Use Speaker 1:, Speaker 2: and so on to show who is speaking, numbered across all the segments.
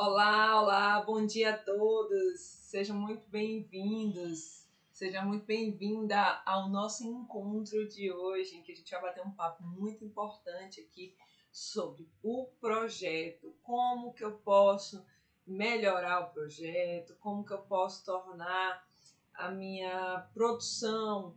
Speaker 1: Olá, olá, bom dia a todos. Sejam muito bem-vindos. Seja muito bem-vinda ao nosso encontro de hoje, em que a gente vai bater um papo muito importante aqui sobre o projeto, como que eu posso melhorar o projeto, como que eu posso tornar a minha produção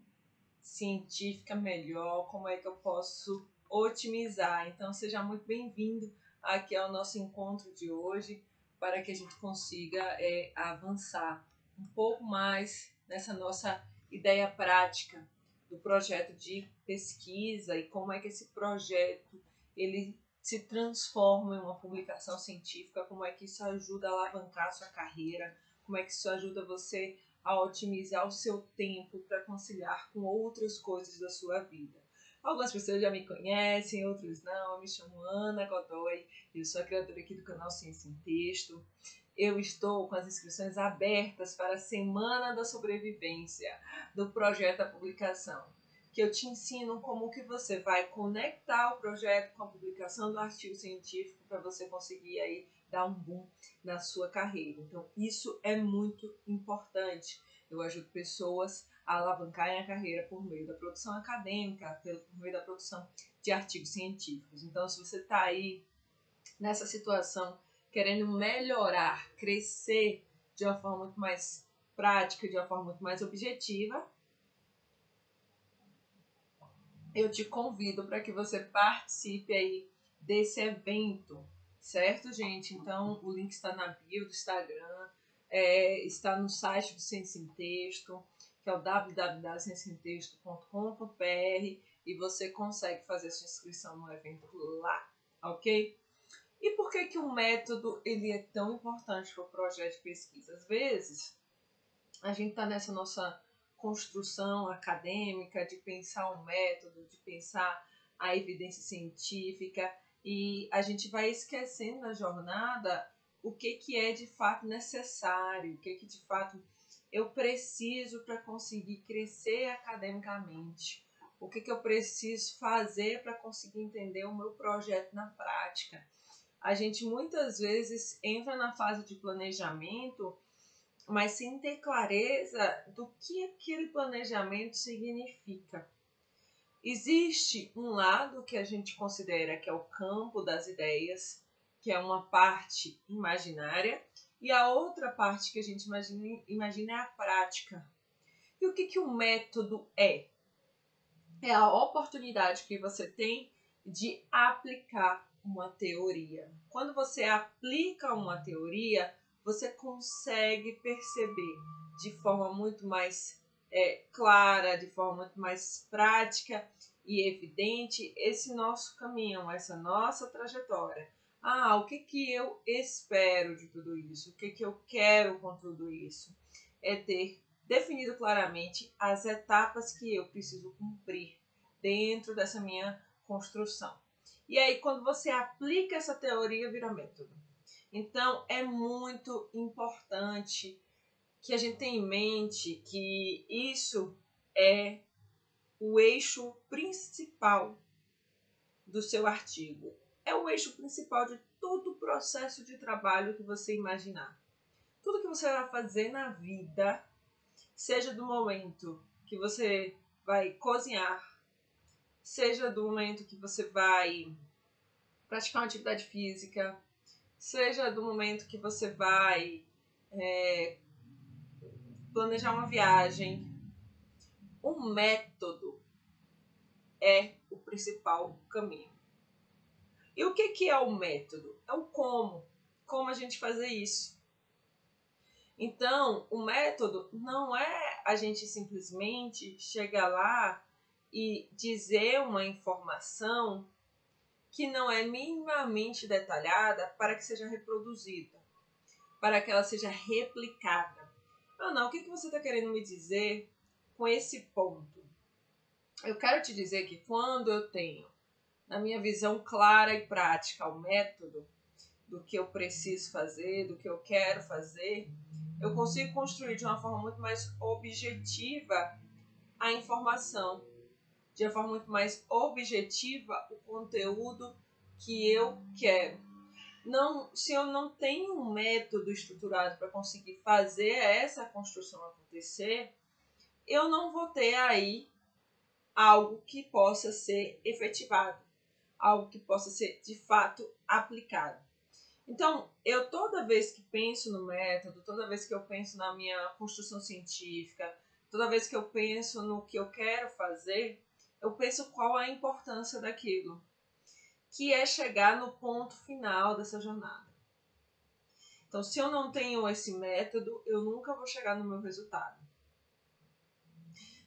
Speaker 1: científica melhor, como é que eu posso otimizar. Então, seja muito bem-vindo aqui ao nosso encontro de hoje para que a gente consiga é, avançar um pouco mais nessa nossa ideia prática do projeto de pesquisa e como é que esse projeto ele se transforma em uma publicação científica, como é que isso ajuda a alavancar a sua carreira, como é que isso ajuda você a otimizar o seu tempo para conciliar com outras coisas da sua vida. Algumas pessoas já me conhecem, outros não. Eu me chamo Ana Godoy, eu sou a criadora aqui do canal Ciência em Texto. Eu estou com as inscrições abertas para a Semana da Sobrevivência do projeto da publicação, que eu te ensino como que você vai conectar o projeto com a publicação do artigo científico para você conseguir aí dar um boom na sua carreira. Então, isso é muito importante. Eu ajudo pessoas a alavancarem a carreira por meio da produção acadêmica, por meio da produção de artigos científicos. Então, se você está aí nessa situação, querendo melhorar, crescer de uma forma muito mais prática, de uma forma muito mais objetiva, eu te convido para que você participe aí desse evento, certo, gente? Então, o link está na bio do Instagram, é, está no site do Ciência em Texto que é o www.cienciaemtexto.com.br e você consegue fazer sua inscrição no evento lá, ok? E por que que o método ele é tão importante para o projeto de pesquisa? Às vezes, a gente está nessa nossa construção acadêmica de pensar um método, de pensar a evidência científica e a gente vai esquecendo na jornada o que, que é de fato necessário, o que, que de fato eu preciso para conseguir crescer academicamente? O que, que eu preciso fazer para conseguir entender o meu projeto na prática? A gente muitas vezes entra na fase de planejamento, mas sem ter clareza do que aquele planejamento significa. Existe um lado que a gente considera que é o campo das ideias, que é uma parte imaginária, e a outra parte que a gente imagina, imagina é a prática. E o que, que o método é? É a oportunidade que você tem de aplicar uma teoria. Quando você aplica uma teoria, você consegue perceber de forma muito mais é, clara, de forma muito mais prática e evidente esse nosso caminho, essa nossa trajetória ah, o que, que eu espero de tudo isso? O que, que eu quero com tudo isso? É ter definido claramente as etapas que eu preciso cumprir dentro dessa minha construção. E aí, quando você aplica essa teoria, vira método. Então, é muito importante que a gente tenha em mente que isso é o eixo principal do seu artigo é o eixo principal de todo o processo de trabalho que você imaginar. Tudo que você vai fazer na vida, seja do momento que você vai cozinhar, seja do momento que você vai praticar uma atividade física, seja do momento que você vai é, planejar uma viagem, o método é o principal caminho. E o que, que é o método? É o como. Como a gente fazer isso. Então, o método não é a gente simplesmente chegar lá e dizer uma informação que não é minimamente detalhada para que seja reproduzida, para que ela seja replicada. Não, não, o que você está querendo me dizer com esse ponto? Eu quero te dizer que quando eu tenho na minha visão clara e prática, o método do que eu preciso fazer, do que eu quero fazer, eu consigo construir de uma forma muito mais objetiva a informação, de uma forma muito mais objetiva o conteúdo que eu quero. não, se eu não tenho um método estruturado para conseguir fazer essa construção acontecer, eu não vou ter aí algo que possa ser efetivado, algo que possa ser de fato aplicado. Então, eu toda vez que penso no método, toda vez que eu penso na minha construção científica, toda vez que eu penso no que eu quero fazer, eu penso qual é a importância daquilo, que é chegar no ponto final dessa jornada. Então, se eu não tenho esse método, eu nunca vou chegar no meu resultado.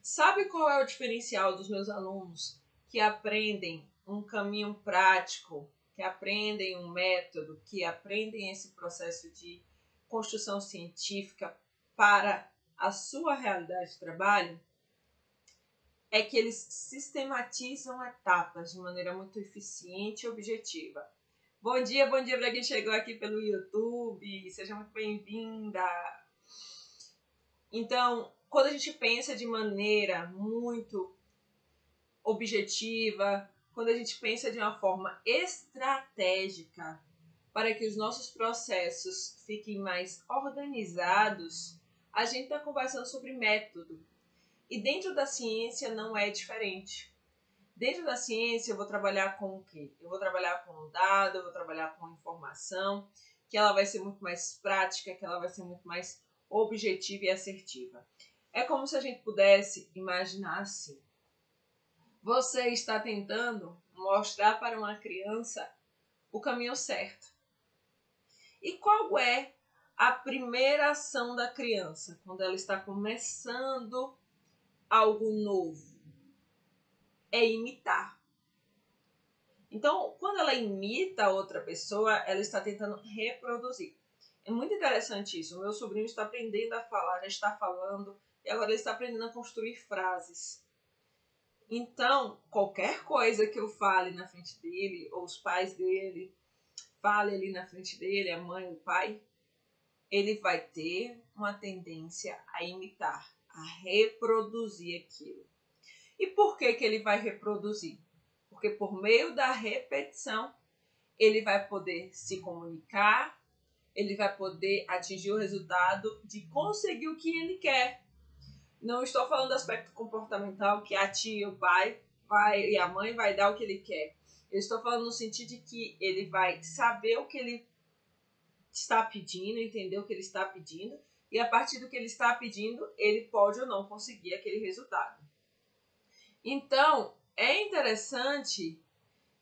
Speaker 1: Sabe qual é o diferencial dos meus alunos que aprendem um caminho prático, que aprendem um método, que aprendem esse processo de construção científica para a sua realidade de trabalho? É que eles sistematizam etapas de maneira muito eficiente e objetiva. Bom dia, bom dia para quem chegou aqui pelo YouTube, seja muito bem-vinda. Então, quando a gente pensa de maneira muito objetiva, quando a gente pensa de uma forma estratégica para que os nossos processos fiquem mais organizados, a gente está conversando sobre método. E dentro da ciência não é diferente. Dentro da ciência eu vou trabalhar com o quê? Eu vou trabalhar com dado, eu vou trabalhar com informação, que ela vai ser muito mais prática, que ela vai ser muito mais objetiva e assertiva. É como se a gente pudesse imaginar assim. Você está tentando mostrar para uma criança o caminho certo. E qual é a primeira ação da criança quando ela está começando algo novo? É imitar. Então, quando ela imita outra pessoa, ela está tentando reproduzir. É muito interessante isso. O meu sobrinho está aprendendo a falar, já está falando, e agora ele está aprendendo a construir frases. Então, qualquer coisa que eu fale na frente dele, ou os pais dele, fale ali na frente dele, a mãe, o pai, ele vai ter uma tendência a imitar, a reproduzir aquilo. E por que, que ele vai reproduzir? Porque por meio da repetição, ele vai poder se comunicar, ele vai poder atingir o resultado de conseguir o que ele quer. Não estou falando do aspecto comportamental que a tia, o pai vai, e a mãe vai dar o que ele quer. Eu estou falando no sentido de que ele vai saber o que ele está pedindo, entender o que ele está pedindo, e a partir do que ele está pedindo, ele pode ou não conseguir aquele resultado. Então, é interessante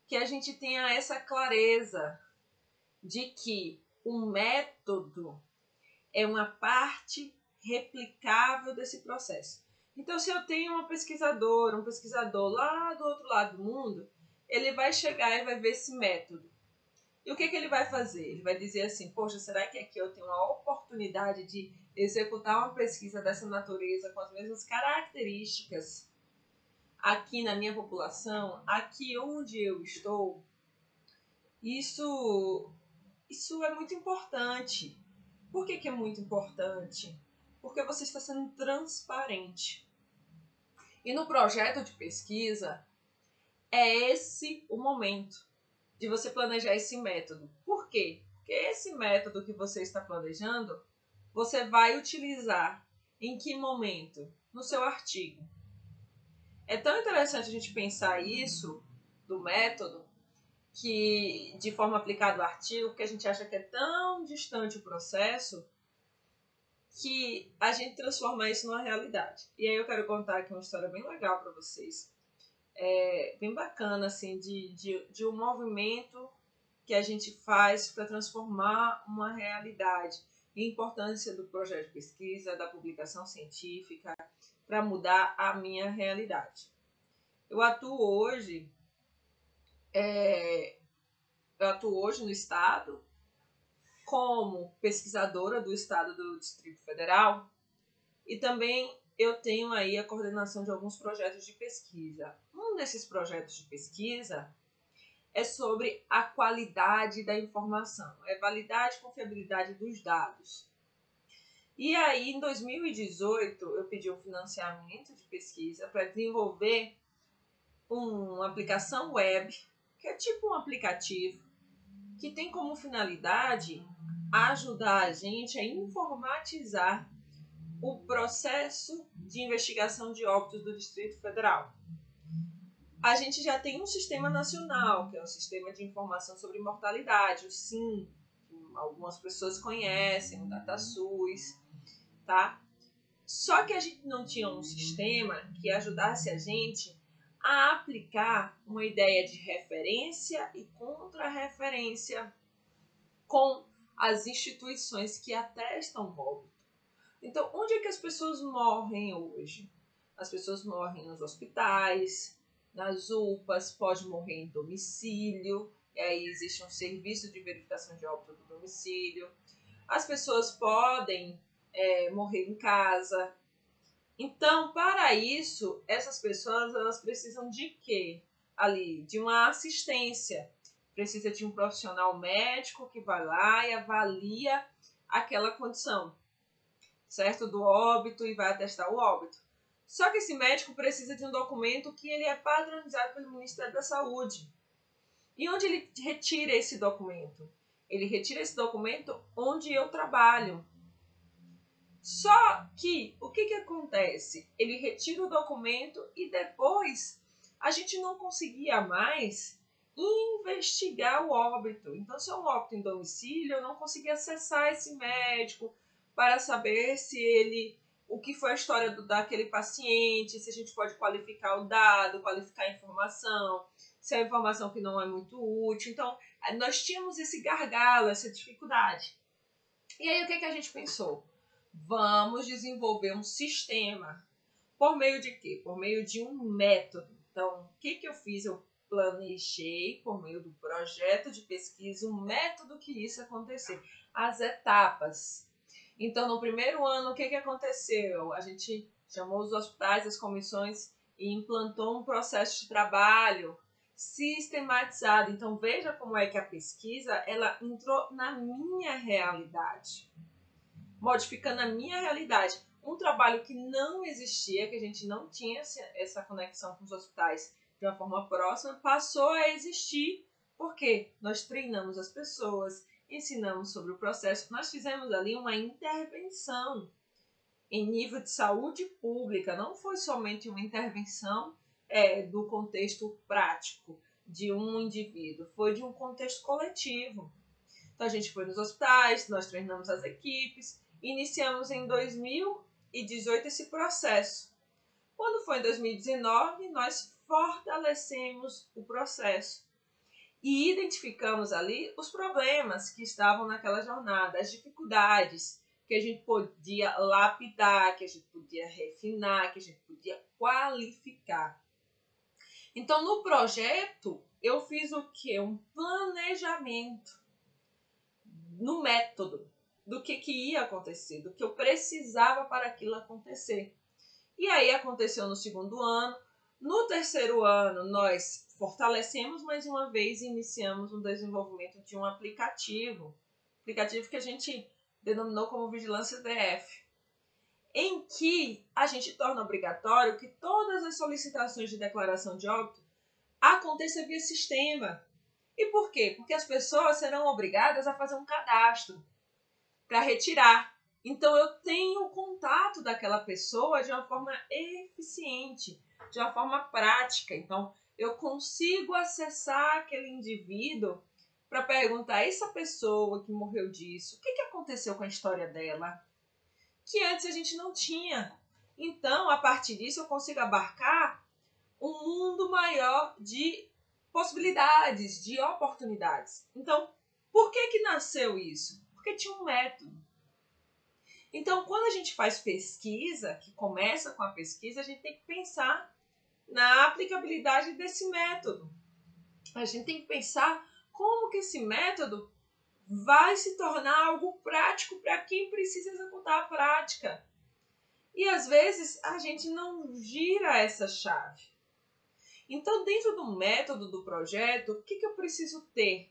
Speaker 1: que a gente tenha essa clareza de que o método é uma parte replicável desse processo. Então, se eu tenho uma pesquisadora, um pesquisador lá do outro lado do mundo, ele vai chegar e vai ver esse método. E o que, que ele vai fazer? Ele vai dizer assim: Poxa, será que aqui eu tenho uma oportunidade de executar uma pesquisa dessa natureza com as mesmas características aqui na minha população, aqui onde eu estou? Isso, isso é muito importante. Por que, que é muito importante? Porque você está sendo transparente. E no projeto de pesquisa, é esse o momento de você planejar esse método. Por quê? Porque esse método que você está planejando, você vai utilizar em que momento? No seu artigo. É tão interessante a gente pensar isso do método que de forma aplicada ao artigo, que a gente acha que é tão distante o processo, que a gente transformar isso numa realidade. E aí eu quero contar aqui uma história bem legal para vocês. É bem bacana, assim, de, de, de um movimento que a gente faz para transformar uma realidade. E a importância do projeto de pesquisa, da publicação científica, para mudar a minha realidade. Eu atuo hoje, é, eu atuo hoje no Estado, como pesquisadora do Estado do Distrito Federal e também eu tenho aí a coordenação de alguns projetos de pesquisa. Um desses projetos de pesquisa é sobre a qualidade da informação, é validade e confiabilidade dos dados. E aí, em 2018, eu pedi um financiamento de pesquisa para desenvolver uma aplicação web, que é tipo um aplicativo que tem como finalidade ajudar a gente a informatizar o processo de investigação de óbitos do Distrito Federal. A gente já tem um sistema nacional, que é o Sistema de Informação sobre Mortalidade, o SIM, que algumas pessoas conhecem, o DataSUS, tá? Só que a gente não tinha um sistema que ajudasse a gente a aplicar uma ideia de referência e contra-referência com as instituições que atestam o óbito. Então, onde é que as pessoas morrem hoje? As pessoas morrem nos hospitais, nas UPAs, pode morrer em domicílio, e aí existe um serviço de verificação de óbito do domicílio. As pessoas podem é, morrer em casa. Então, para isso, essas pessoas elas precisam de quê? Ali, de uma assistência. Precisa de um profissional médico que vai lá e avalia aquela condição certo? Do óbito e vai atestar o óbito. Só que esse médico precisa de um documento que ele é padronizado pelo Ministério da Saúde. E onde ele retira esse documento? Ele retira esse documento onde eu trabalho. Só que o que, que acontece? Ele retira o documento e depois a gente não conseguia mais investigar o óbito. Então, se é um óbito em domicílio, eu não conseguia acessar esse médico, para saber se ele o que foi a história do, daquele paciente, se a gente pode qualificar o dado, qualificar a informação, se é informação que não é muito útil. Então, nós tínhamos esse gargalo, essa dificuldade. E aí, o que, que a gente pensou? Vamos desenvolver um sistema. Por meio de quê? Por meio de um método. Então, o que, que eu fiz? Eu planejei, por meio do projeto de pesquisa, um método que isso acontecer. As etapas então, no primeiro ano, o que, que aconteceu? A gente chamou os hospitais, as comissões e implantou um processo de trabalho sistematizado. Então, veja como é que a pesquisa ela entrou na minha realidade, modificando a minha realidade. Um trabalho que não existia, que a gente não tinha essa conexão com os hospitais de uma forma próxima, passou a existir porque nós treinamos as pessoas, ensinamos sobre o processo, nós fizemos ali uma intervenção em nível de saúde pública, não foi somente uma intervenção é, do contexto prático de um indivíduo, foi de um contexto coletivo. Então a gente foi nos hospitais, nós treinamos as equipes, iniciamos em 2018 esse processo. Quando foi em 2019, nós fortalecemos o processo e identificamos ali os problemas que estavam naquela jornada, as dificuldades que a gente podia lapidar, que a gente podia refinar, que a gente podia qualificar. Então, no projeto, eu fiz o que? Um planejamento no método do que, que ia acontecer, do que eu precisava para aquilo acontecer. E aí aconteceu no segundo ano. No terceiro ano, nós fortalecemos mais uma vez e iniciamos o desenvolvimento de um aplicativo, aplicativo que a gente denominou como Vigilância DF, em que a gente torna obrigatório que todas as solicitações de declaração de óbito aconteçam via sistema. E por quê? Porque as pessoas serão obrigadas a fazer um cadastro para retirar. Então eu tenho o contato daquela pessoa de uma forma eficiente, de uma forma prática. Então eu consigo acessar aquele indivíduo para perguntar essa pessoa que morreu disso, o que, que aconteceu com a história dela, que antes a gente não tinha. Então, a partir disso, eu consigo abarcar um mundo maior de possibilidades, de oportunidades. Então, por que que nasceu isso? Porque tinha um método. Então, quando a gente faz pesquisa, que começa com a pesquisa, a gente tem que pensar na aplicabilidade desse método. A gente tem que pensar como que esse método vai se tornar algo prático para quem precisa executar a prática. E às vezes a gente não gira essa chave. Então, dentro do método do projeto, o que, que eu preciso ter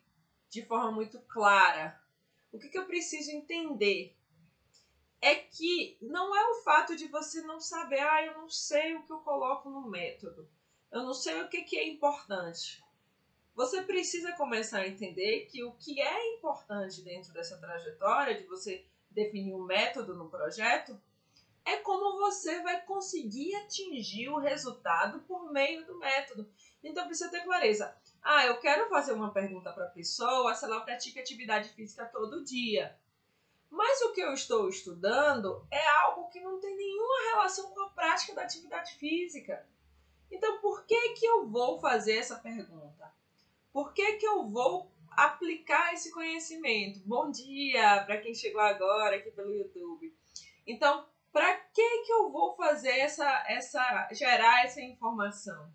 Speaker 1: de forma muito clara? O que, que eu preciso entender? é que não é o fato de você não saber, ah, eu não sei o que eu coloco no método, eu não sei o que, que é importante. você precisa começar a entender que o que é importante dentro dessa trajetória de você definir um método no projeto é como você vai conseguir atingir o resultado por meio do método. Então precisa ter clareza. Ah, eu quero fazer uma pergunta para a pessoa se ela pratica atividade física todo dia. Mas o que eu estou estudando é algo que não tem nenhuma relação com a prática da atividade física. Então, por que, que eu vou fazer essa pergunta? Por que, que eu vou aplicar esse conhecimento? Bom dia para quem chegou agora aqui pelo YouTube. Então, para que, que eu vou fazer essa, essa, gerar essa informação?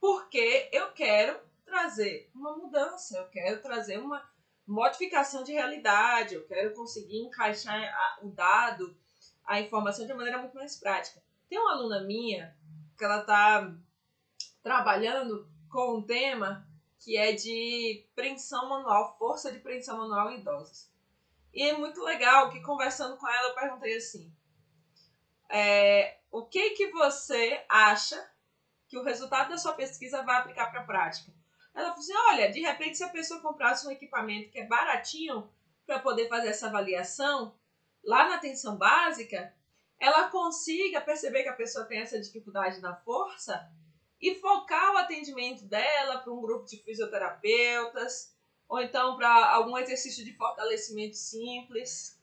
Speaker 1: Porque eu quero trazer uma mudança, eu quero trazer uma modificação de realidade, eu quero conseguir encaixar o dado, a informação de uma maneira muito mais prática. Tem uma aluna minha que ela está trabalhando com um tema que é de preensão manual, força de preensão manual em idosos. E é muito legal que conversando com ela eu perguntei assim: é, o que que você acha que o resultado da sua pesquisa vai aplicar para a prática? Ela falou assim: olha, de repente, se a pessoa comprasse um equipamento que é baratinho para poder fazer essa avaliação, lá na atenção básica, ela consiga perceber que a pessoa tem essa dificuldade na força e focar o atendimento dela para um grupo de fisioterapeutas ou então para algum exercício de fortalecimento simples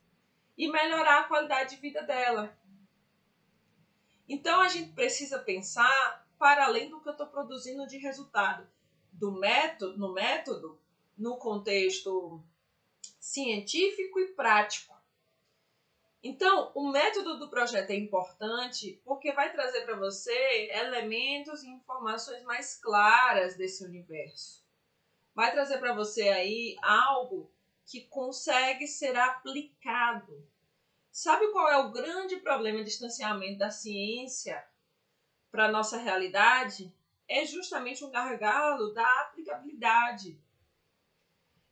Speaker 1: e melhorar a qualidade de vida dela. Então a gente precisa pensar para além do que eu estou produzindo de resultado do método, no método, no contexto científico e prático. Então, o método do projeto é importante porque vai trazer para você elementos e informações mais claras desse universo vai trazer para você aí algo que consegue ser aplicado. Sabe qual é o grande problema de distanciamento da ciência para a nossa realidade? É justamente um gargalo da aplicabilidade.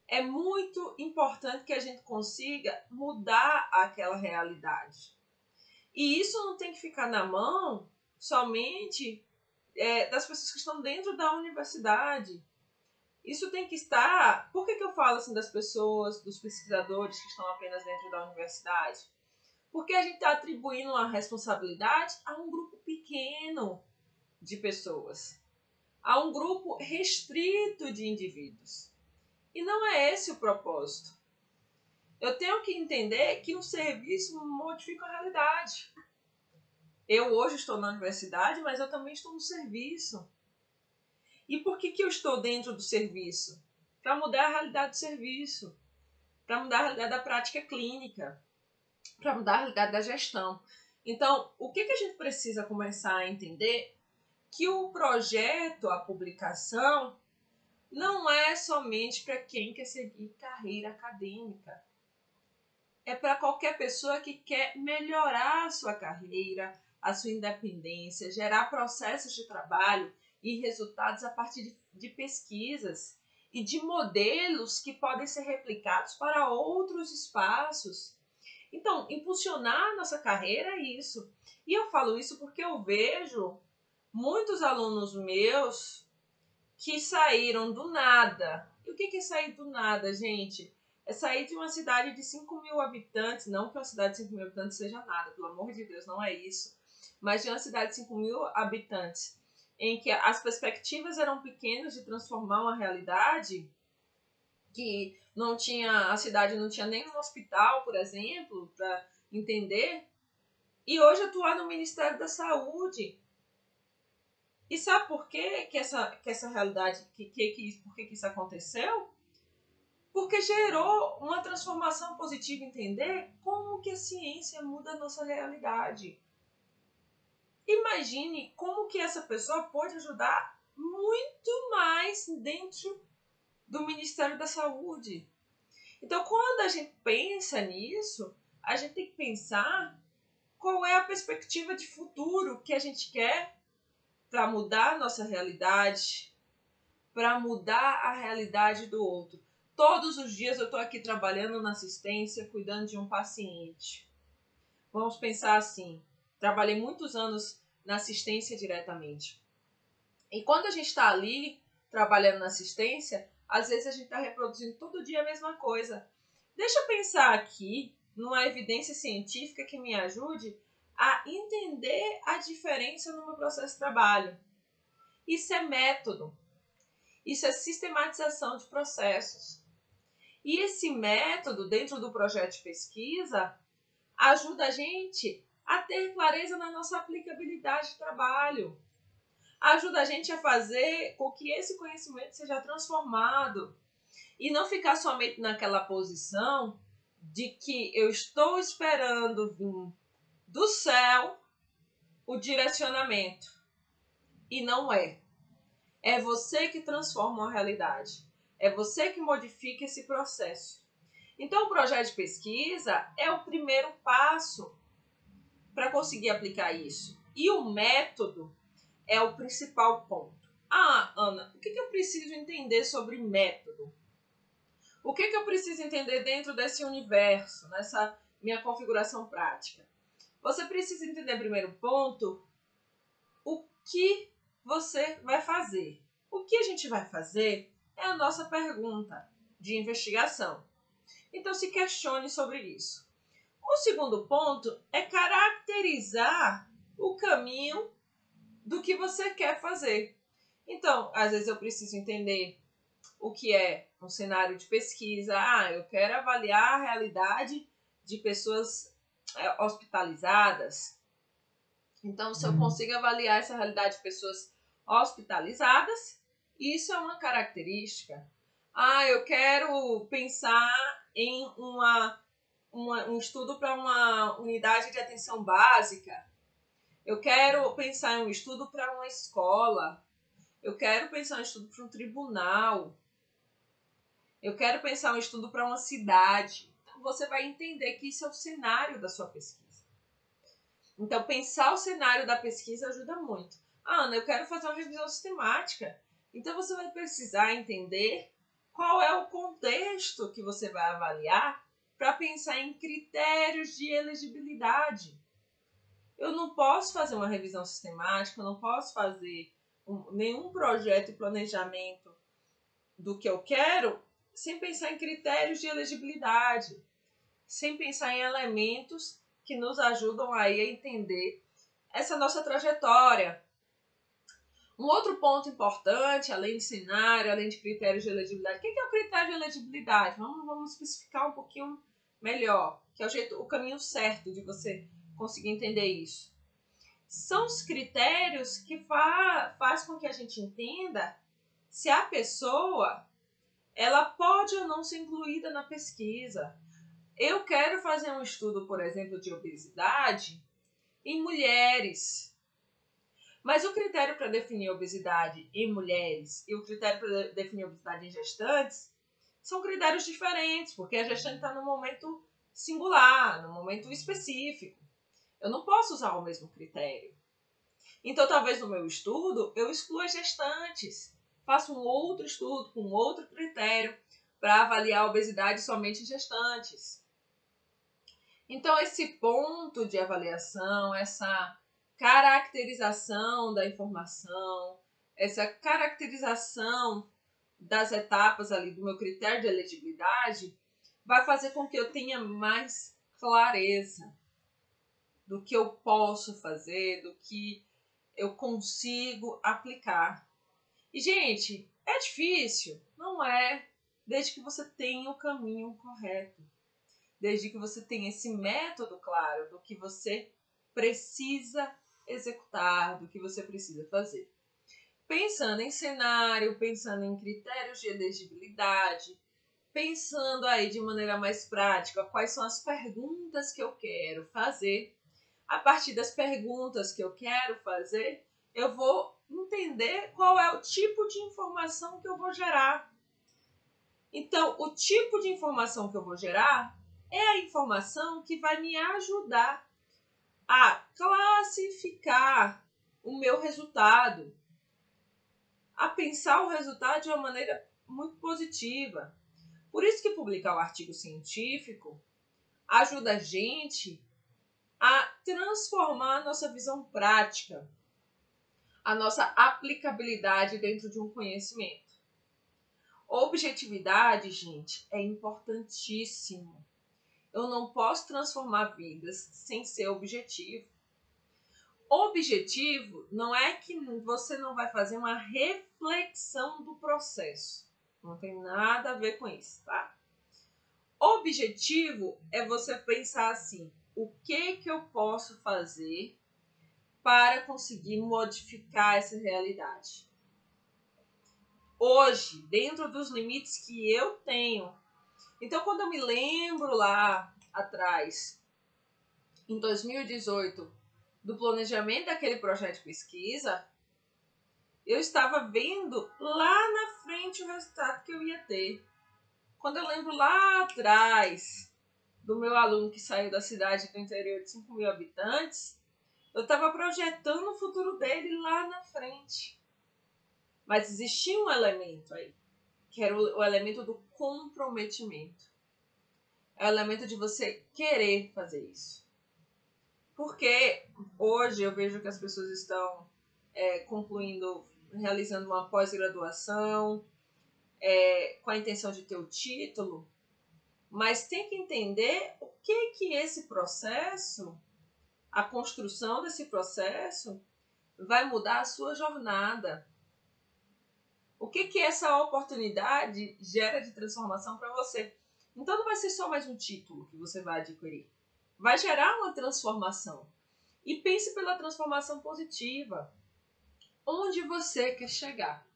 Speaker 1: É muito importante que a gente consiga mudar aquela realidade. E isso não tem que ficar na mão somente é, das pessoas que estão dentro da universidade isso tem que estar. Por que, que eu falo assim das pessoas, dos pesquisadores que estão apenas dentro da universidade? Porque a gente está atribuindo uma responsabilidade a um grupo pequeno de pessoas, a um grupo restrito de indivíduos. E não é esse o propósito. Eu tenho que entender que o serviço modifica a realidade. Eu hoje estou na universidade, mas eu também estou no serviço. E por que, que eu estou dentro do serviço? Para mudar a realidade do serviço, para mudar a realidade da prática clínica, para mudar a realidade da gestão. Então, o que, que a gente precisa começar a entender? Que o projeto, a publicação, não é somente para quem quer seguir carreira acadêmica. É para qualquer pessoa que quer melhorar a sua carreira, a sua independência, gerar processos de trabalho e resultados a partir de, de pesquisas e de modelos que podem ser replicados para outros espaços. Então, impulsionar nossa carreira é isso. E eu falo isso porque eu vejo muitos alunos meus que saíram do nada. E o que é sair do nada, gente? É sair de uma cidade de 5 mil habitantes, não que uma cidade de 5 mil habitantes seja nada, pelo amor de Deus, não é isso. Mas de uma cidade de 5 mil habitantes em que as perspectivas eram pequenas de transformar uma realidade que não tinha a cidade não tinha nem um hospital, por exemplo, para entender, e hoje atuar no Ministério da Saúde. E sabe por quê que essa, que essa realidade, que, que, que, por que, que isso aconteceu? Porque gerou uma transformação positiva, entender como que a ciência muda a nossa realidade. Imagine como que essa pessoa pode ajudar muito mais dentro do Ministério da Saúde. Então, quando a gente pensa nisso, a gente tem que pensar qual é a perspectiva de futuro que a gente quer para mudar a nossa realidade, para mudar a realidade do outro. Todos os dias eu estou aqui trabalhando na assistência, cuidando de um paciente. Vamos pensar assim: Trabalhei muitos anos na assistência diretamente. E quando a gente está ali trabalhando na assistência, às vezes a gente está reproduzindo todo dia a mesma coisa. Deixa eu pensar aqui numa evidência científica que me ajude a entender a diferença no meu processo de trabalho. Isso é método. Isso é sistematização de processos. E esse método, dentro do projeto de pesquisa, ajuda a gente a ter clareza na nossa aplicabilidade de trabalho. Ajuda a gente a fazer com que esse conhecimento seja transformado e não ficar somente naquela posição de que eu estou esperando vir do céu o direcionamento. E não é. É você que transforma a realidade. É você que modifica esse processo. Então, o projeto de pesquisa é o primeiro passo para conseguir aplicar isso. E o método é o principal ponto. Ah, Ana, o que, eu preciso entender sobre método? O que, que eu preciso entender dentro desse universo, nessa minha configuração prática? Você precisa entender, primeiro ponto, o que você vai fazer. O que a gente vai fazer é a nossa pergunta de investigação. Então, se questione sobre isso. O segundo ponto é caracterizar o caminho do que você quer fazer. Então, às vezes eu preciso entender o que é um cenário de pesquisa. Ah, eu quero avaliar a realidade de pessoas é, hospitalizadas. Então, se eu uhum. consigo avaliar essa realidade de pessoas hospitalizadas, isso é uma característica. Ah, eu quero pensar em uma, uma um estudo para uma unidade de atenção básica. Eu quero pensar em um estudo para uma escola. Eu quero pensar um estudo para um tribunal. Eu quero pensar um estudo para uma cidade. Então, você vai entender que isso é o cenário da sua pesquisa. Então, pensar o cenário da pesquisa ajuda muito. Ah, Ana, eu quero fazer uma revisão sistemática. Então, você vai precisar entender qual é o contexto que você vai avaliar para pensar em critérios de elegibilidade. Eu não posso fazer uma revisão sistemática, eu não posso fazer um, nenhum projeto e planejamento do que eu quero sem pensar em critérios de elegibilidade, sem pensar em elementos que nos ajudam aí a entender essa nossa trajetória. Um outro ponto importante, além de cenário, além de critérios de elegibilidade, o que é o critério de elegibilidade? Vamos, vamos especificar um pouquinho melhor, que é o, jeito, o caminho certo de você conseguir entender isso. São os critérios que fa faz com que a gente entenda se a pessoa ela pode ou não ser incluída na pesquisa. Eu quero fazer um estudo, por exemplo, de obesidade em mulheres. Mas o critério para definir obesidade em mulheres e o critério para definir obesidade em gestantes são critérios diferentes, porque a gestante está no momento singular, no momento específico. Eu não posso usar o mesmo critério. Então, talvez no meu estudo eu exclua gestantes, faça um outro estudo com outro critério para avaliar a obesidade somente em gestantes. Então, esse ponto de avaliação, essa caracterização da informação, essa caracterização das etapas ali do meu critério de elegibilidade, vai fazer com que eu tenha mais clareza do que eu posso fazer, do que eu consigo aplicar. E, gente, é difícil? Não é, desde que você tenha o caminho correto. Desde que você tenha esse método claro do que você precisa executar, do que você precisa fazer. Pensando em cenário, pensando em critérios de elegibilidade, pensando aí de maneira mais prática quais são as perguntas que eu quero fazer a partir das perguntas que eu quero fazer, eu vou entender qual é o tipo de informação que eu vou gerar. Então, o tipo de informação que eu vou gerar é a informação que vai me ajudar a classificar o meu resultado, a pensar o resultado de uma maneira muito positiva. Por isso que publicar o artigo científico ajuda a gente a transformar a nossa visão prática, a nossa aplicabilidade dentro de um conhecimento. Objetividade, gente, é importantíssimo. Eu não posso transformar vidas sem ser objetivo. Objetivo não é que você não vai fazer uma reflexão do processo. Não tem nada a ver com isso, tá? Objetivo é você pensar assim: o que que eu posso fazer para conseguir modificar essa realidade? Hoje, dentro dos limites que eu tenho. Então, quando eu me lembro lá atrás, em 2018, do planejamento daquele projeto de pesquisa, eu estava vendo lá na frente o resultado que eu ia ter. Quando eu lembro lá atrás do meu aluno que saiu da cidade do interior de 5 mil habitantes, eu estava projetando o futuro dele lá na frente. Mas existia um elemento aí, que era o, elemento do comprometimento. É o elemento de você querer fazer isso. Porque hoje eu vejo que as pessoas estão é, concluindo, realizando uma pós-graduação, é, com a intenção de ter o título, mas tem que entender o que que esse processo, a construção desse processo, vai mudar a sua jornada. O que que essa oportunidade gera de transformação para você? Então não vai ser só mais um título que você vai adquirir. Vai gerar uma transformação. E pense pela transformação positiva. Onde você quer chegar?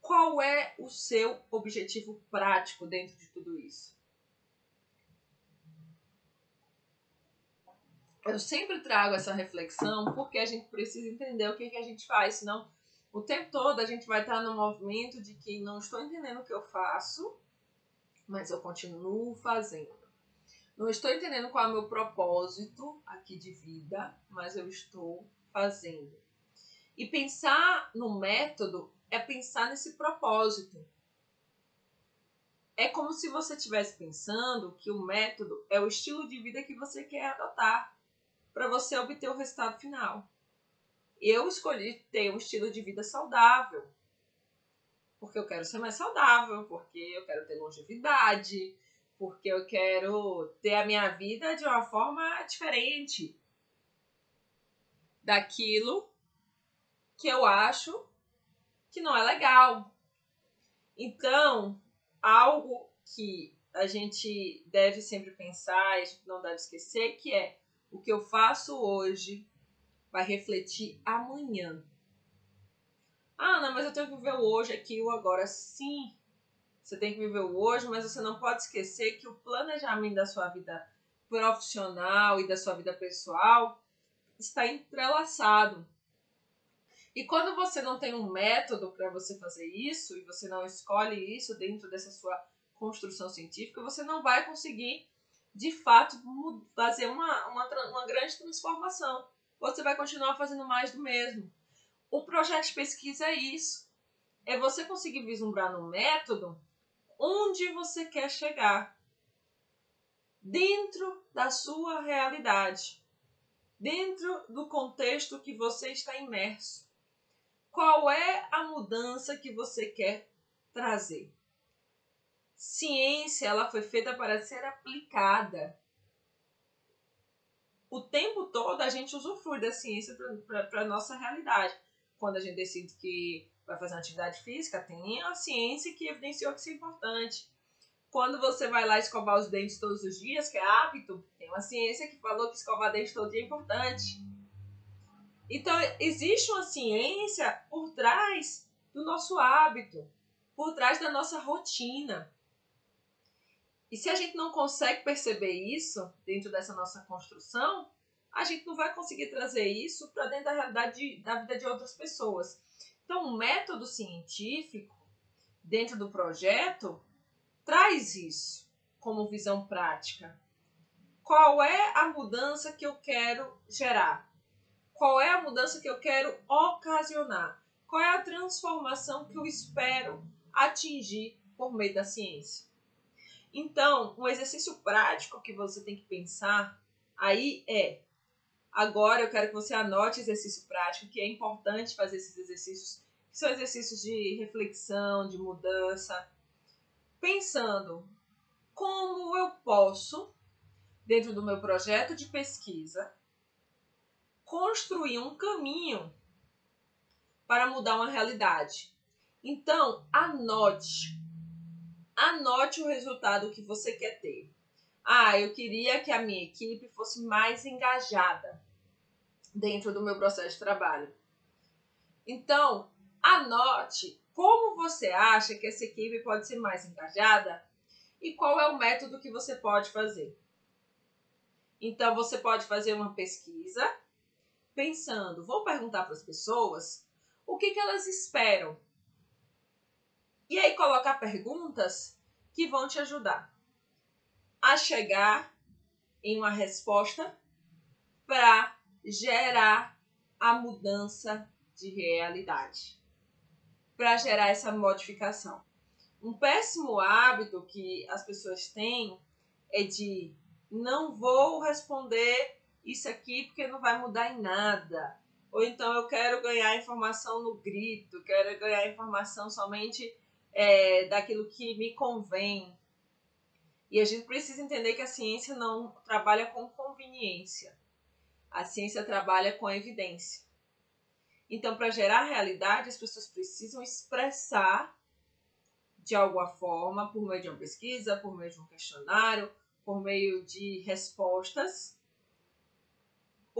Speaker 1: Qual é o seu objetivo prático dentro de tudo isso? Eu sempre trago essa reflexão porque a gente precisa entender o que, que a gente faz, senão o tempo todo a gente vai estar no movimento de que não estou entendendo o que eu faço, mas eu continuo fazendo. Não estou entendendo qual é o meu propósito aqui de vida, mas eu estou fazendo. E pensar no método é pensar nesse propósito. É como se você estivesse pensando que o método é o estilo de vida que você quer adotar para você obter o resultado final. Eu escolhi ter um estilo de vida saudável, porque eu quero ser mais saudável, porque eu quero ter longevidade, porque eu quero ter a minha vida de uma forma diferente daquilo que eu acho que não é legal. Então, algo que a gente deve sempre pensar, a gente não deve esquecer, que é o que eu faço hoje vai refletir amanhã. Ah, não, mas eu tenho que viver o hoje, aqui o agora. Sim, você tem que viver o hoje, mas você não pode esquecer que o planejamento da sua vida profissional e da sua vida pessoal está entrelaçado. E quando você não tem um método para você fazer isso e você não escolhe isso dentro dessa sua construção científica, você não vai conseguir de fato fazer uma, uma, uma grande transformação. Você vai continuar fazendo mais do mesmo. O projeto de pesquisa é isso. É você conseguir vislumbrar no método onde você quer chegar. Dentro da sua realidade. Dentro do contexto que você está imerso. Qual é a mudança que você quer trazer? Ciência, ela foi feita para ser aplicada. O tempo todo a gente usufrui da ciência para a nossa realidade quando a gente decide que vai fazer uma atividade física, tem a ciência que evidenciou que isso é importante. Quando você vai lá escovar os dentes todos os dias, que é hábito, tem uma ciência que falou que escovar dentes todo dia é importante. Então, existe uma ciência por trás do nosso hábito, por trás da nossa rotina. E se a gente não consegue perceber isso dentro dessa nossa construção, a gente não vai conseguir trazer isso para dentro da realidade de, da vida de outras pessoas. Então, o método científico dentro do projeto traz isso como visão prática. Qual é a mudança que eu quero gerar? Qual é a mudança que eu quero ocasionar? Qual é a transformação que eu espero atingir por meio da ciência? Então, um exercício prático que você tem que pensar aí é Agora eu quero que você anote exercício prático, que é importante fazer esses exercícios que são exercícios de reflexão, de mudança, pensando como eu posso, dentro do meu projeto de pesquisa, construir um caminho para mudar uma realidade. Então, anote. Anote o resultado que você quer ter. Ah, eu queria que a minha equipe fosse mais engajada dentro do meu processo de trabalho. Então, anote como você acha que essa equipe pode ser mais engajada e qual é o método que você pode fazer. Então, você pode fazer uma pesquisa pensando, vou perguntar para as pessoas o que, que elas esperam. E aí colocar perguntas que vão te ajudar a chegar em uma resposta para gerar a mudança de realidade, para gerar essa modificação. Um péssimo hábito que as pessoas têm é de não vou responder isso aqui porque não vai mudar em nada. Ou então eu quero ganhar informação no grito, quero ganhar informação somente é, daquilo que me convém. E a gente precisa entender que a ciência não trabalha com conveniência. A ciência trabalha com evidência. Então, para gerar realidade, as pessoas precisam expressar de alguma forma, por meio de uma pesquisa, por meio de um questionário, por meio de respostas,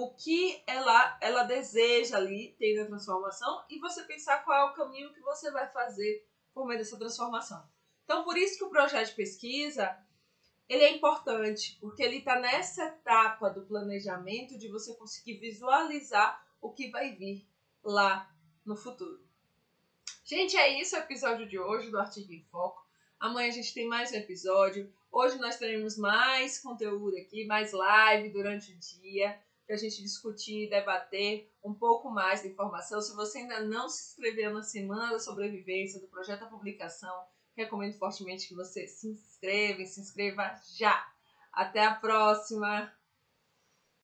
Speaker 1: o que ela, ela deseja ali ter na transformação e você pensar qual é o caminho que você vai fazer por meio dessa transformação. Então, por isso que o projeto de pesquisa ele é importante, porque ele está nessa etapa do planejamento de você conseguir visualizar o que vai vir lá no futuro. Gente, é isso o episódio de hoje do Artigo em Foco. Amanhã a gente tem mais um episódio. Hoje nós teremos mais conteúdo aqui, mais live durante o dia, para a gente discutir, debater um pouco mais de informação. Se você ainda não se inscreveu na Semana da Sobrevivência do Projeto da Publicação, recomendo fortemente que você se inscreva e se inscreva já. Até a próxima!